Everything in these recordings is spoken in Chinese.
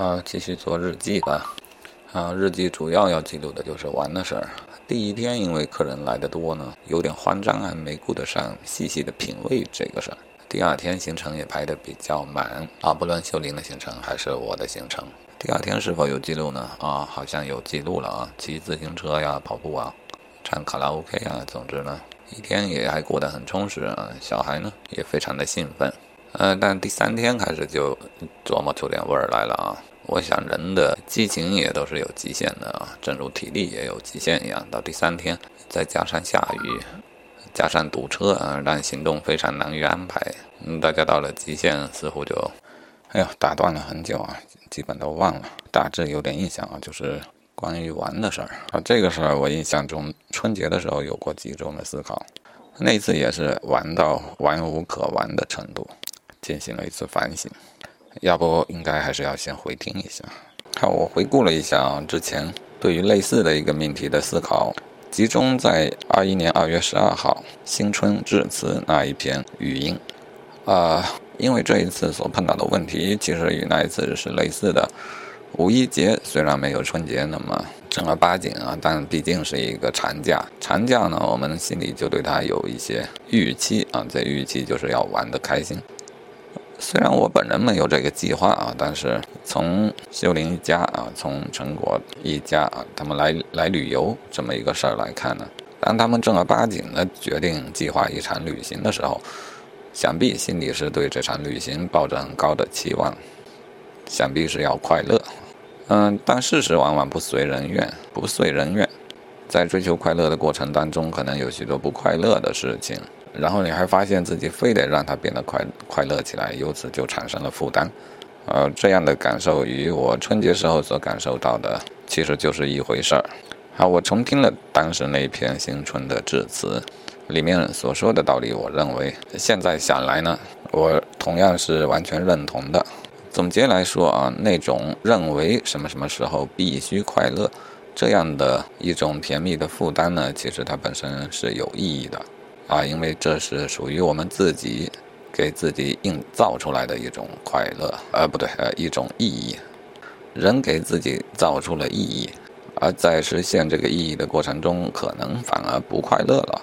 啊，继续做日记吧。啊，日记主要要记录的就是玩的事儿。第一天因为客人来的多呢，有点慌张还，没顾得上细细的品味这个事儿。第二天行程也排得比较满啊，不论秀林的行程还是我的行程。第二天是否有记录呢？啊，好像有记录了啊，骑自行车呀，跑步啊，唱卡拉 OK 啊，总之呢，一天也还过得很充实啊。小孩呢也非常的兴奋。呃，但第三天开始就琢磨出点味儿来了啊。我想人的激情也都是有极限的啊，正如体力也有极限一样。到第三天，再加上下雨，加上堵车啊，让行动非常难于安排。嗯，大家到了极限，似乎就，哎呦，打断了很久啊，基本都忘了。大致有点印象啊，就是关于玩的事儿啊。这个事儿我印象中春节的时候有过集中的思考，那次也是玩到玩无可玩的程度。进行了一次反省，要不应该还是要先回听一下。看我回顾了一下之前对于类似的一个命题的思考，集中在二一年二月十二号新春致辞那一篇语音。啊，因为这一次所碰到的问题其实与那一次是类似的。五一节虽然没有春节那么正儿八经啊，但毕竟是一个长假。长假呢，我们心里就对它有一些预期啊，这预期就是要玩得开心。虽然我本人没有这个计划啊，但是从秀林一家啊，从陈果一家啊，他们来来旅游这么一个事儿来看呢，当他们正儿八经的决定计划一场旅行的时候，想必心里是对这场旅行抱着很高的期望，想必是要快乐。嗯，但事实往往不随人愿，不遂人愿，在追求快乐的过程当中，可能有许多不快乐的事情。然后你还发现自己非得让它变得快快乐起来，由此就产生了负担，呃，这样的感受与我春节时候所感受到的其实就是一回事儿。好，我重听了当时那篇新春的致辞，里面所说的道理，我认为现在想来呢，我同样是完全认同的。总结来说啊，那种认为什么什么时候必须快乐这样的一种甜蜜的负担呢，其实它本身是有意义的。啊，因为这是属于我们自己给自己营造出来的一种快乐，呃，不对，呃，一种意义。人给自己造出了意义，而在实现这个意义的过程中，可能反而不快乐了。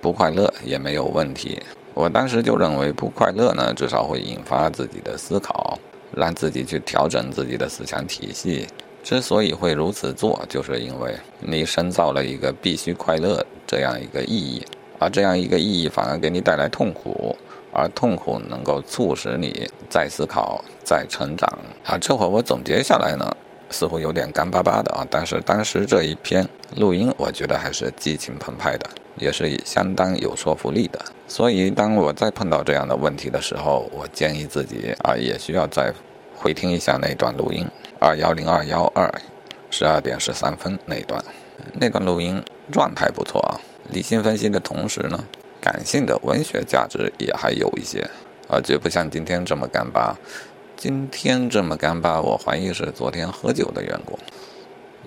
不快乐也没有问题。我当时就认为，不快乐呢，至少会引发自己的思考，让自己去调整自己的思想体系。之所以会如此做，就是因为你深造了一个必须快乐这样一个意义。而这样一个意义反而给你带来痛苦，而痛苦能够促使你再思考、再成长。啊，这会儿我总结下来呢，似乎有点干巴巴的啊。但是当时这一篇录音，我觉得还是激情澎湃的，也是相当有说服力的。所以当我再碰到这样的问题的时候，我建议自己啊，也需要再回听一下那段录音，二幺零二幺二十二点十三分那段，那段录音状态不错啊。理性分析的同时呢，感性的文学价值也还有一些，啊，绝不像今天这么干巴。今天这么干巴，我怀疑是昨天喝酒的缘故。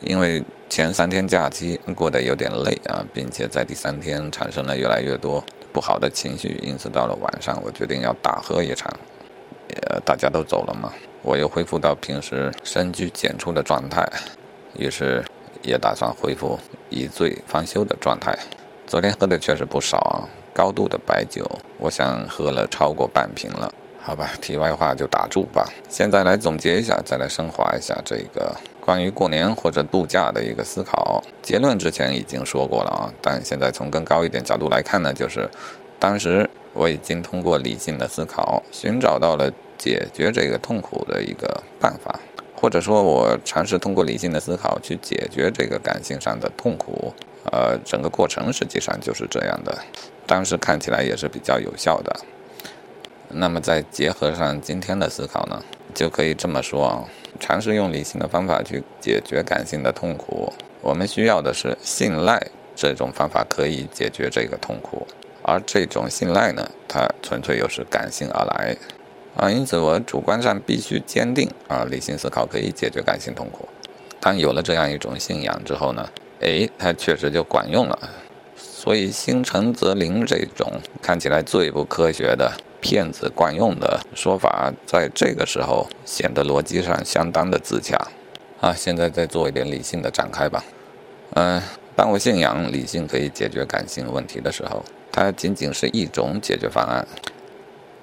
因为前三天假期过得有点累啊，并且在第三天产生了越来越多不好的情绪，因此到了晚上，我决定要大喝一场。呃，大家都走了嘛，我又恢复到平时深居简出的状态，于是也打算恢复一醉方休的状态。昨天喝的确实不少啊，高度的白酒，我想喝了超过半瓶了。好吧，题外话就打住吧。现在来总结一下，再来升华一下这个关于过年或者度假的一个思考。结论之前已经说过了啊，但现在从更高一点角度来看呢，就是当时我已经通过理性的思考，寻找到了解决这个痛苦的一个办法，或者说，我尝试通过理性的思考去解决这个感性上的痛苦。呃，整个过程实际上就是这样的，当时看起来也是比较有效的。那么再结合上今天的思考呢，就可以这么说啊：尝试用理性的方法去解决感性的痛苦，我们需要的是信赖，这种方法可以解决这个痛苦。而这种信赖呢，它纯粹又是感性而来啊，因此我主观上必须坚定啊，理性思考可以解决感性痛苦。当有了这样一种信仰之后呢？哎，它确实就管用了，所以心诚则灵这种看起来最不科学的骗子惯用的说法，在这个时候显得逻辑上相当的自洽。啊，现在再做一点理性的展开吧。嗯，当我信仰理性可以解决感性问题的时候，它仅仅是一种解决方案。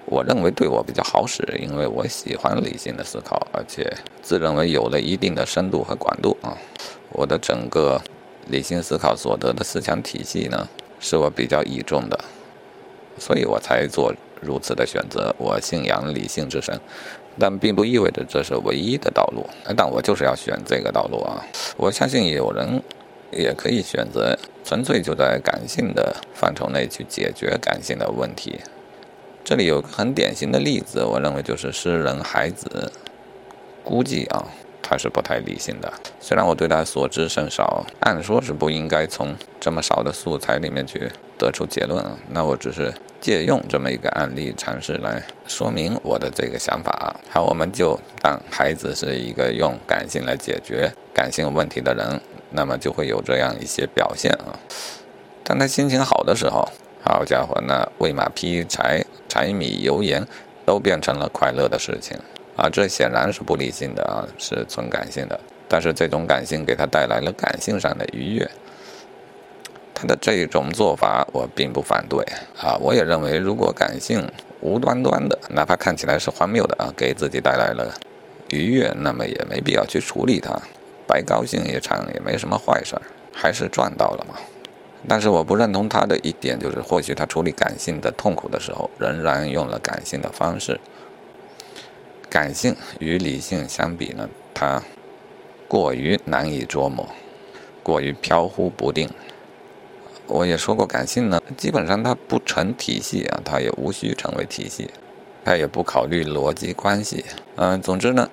我认为对我比较好使，因为我喜欢理性的思考，而且自认为有了一定的深度和广度啊。我的整个理性思考所得的思想体系呢，是我比较倚重的，所以我才做如此的选择。我信仰理性之神，但并不意味着这是唯一的道路。但我就是要选这个道路啊！我相信有人也可以选择纯粹就在感性的范畴内去解决感性的问题。这里有个很典型的例子，我认为就是诗人海子。估计啊，他是不太理性的。虽然我对他所知甚少，按说是不应该从这么少的素材里面去得出结论。那我只是借用这么一个案例尝试来说明我的这个想法。好，我们就当孩子是一个用感性来解决感性问题的人，那么就会有这样一些表现啊。当他心情好的时候，好家伙，那喂马劈柴。柴米油盐都变成了快乐的事情啊！这显然是不理性的啊，是纯感性的。但是这种感性给他带来了感性上的愉悦，他的这种做法我并不反对啊！我也认为，如果感性无端端的，哪怕看起来是荒谬的啊，给自己带来了愉悦，那么也没必要去处理它，白高兴一场也没什么坏事儿，还是赚到了嘛。但是我不认同他的一点，就是或许他处理感性的痛苦的时候，仍然用了感性的方式。感性与理性相比呢，它过于难以琢磨，过于飘忽不定。我也说过，感性呢，基本上它不成体系啊，它也无需成为体系，它也不考虑逻辑关系。嗯，总之呢，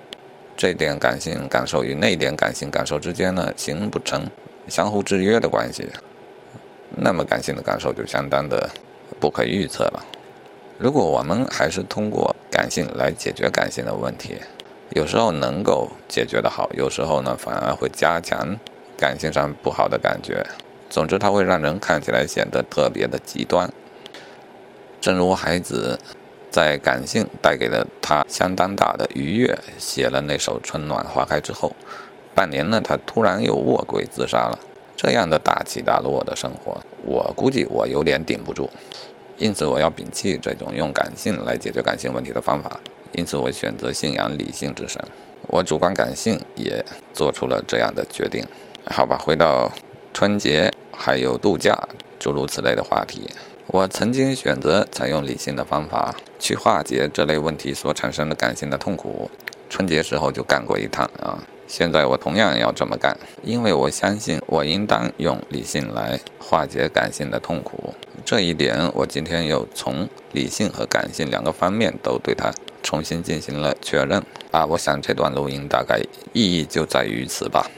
这点感性感受与那点感性感受之间呢，形不成相互制约的关系。那么感性的感受就相当的不可预测了。如果我们还是通过感性来解决感性的问题，有时候能够解决的好，有时候呢反而会加强感性上不好的感觉。总之，它会让人看起来显得特别的极端。正如孩子在感性带给了他相当大的愉悦，写了那首《春暖花开》之后，半年呢，他突然又卧轨自杀了。这样的大起大落的生活，我估计我有点顶不住，因此我要摒弃这种用感性来解决感性问题的方法。因此我选择信仰理性之神。我主观感性也做出了这样的决定。好吧，回到春节还有度假诸如此类的话题，我曾经选择采用理性的方法去化解这类问题所产生的感性的痛苦。春节时候就干过一趟啊。现在我同样要这么干，因为我相信我应当用理性来化解感性的痛苦。这一点，我今天又从理性和感性两个方面都对它重新进行了确认。啊，我想这段录音大概意义就在于此吧。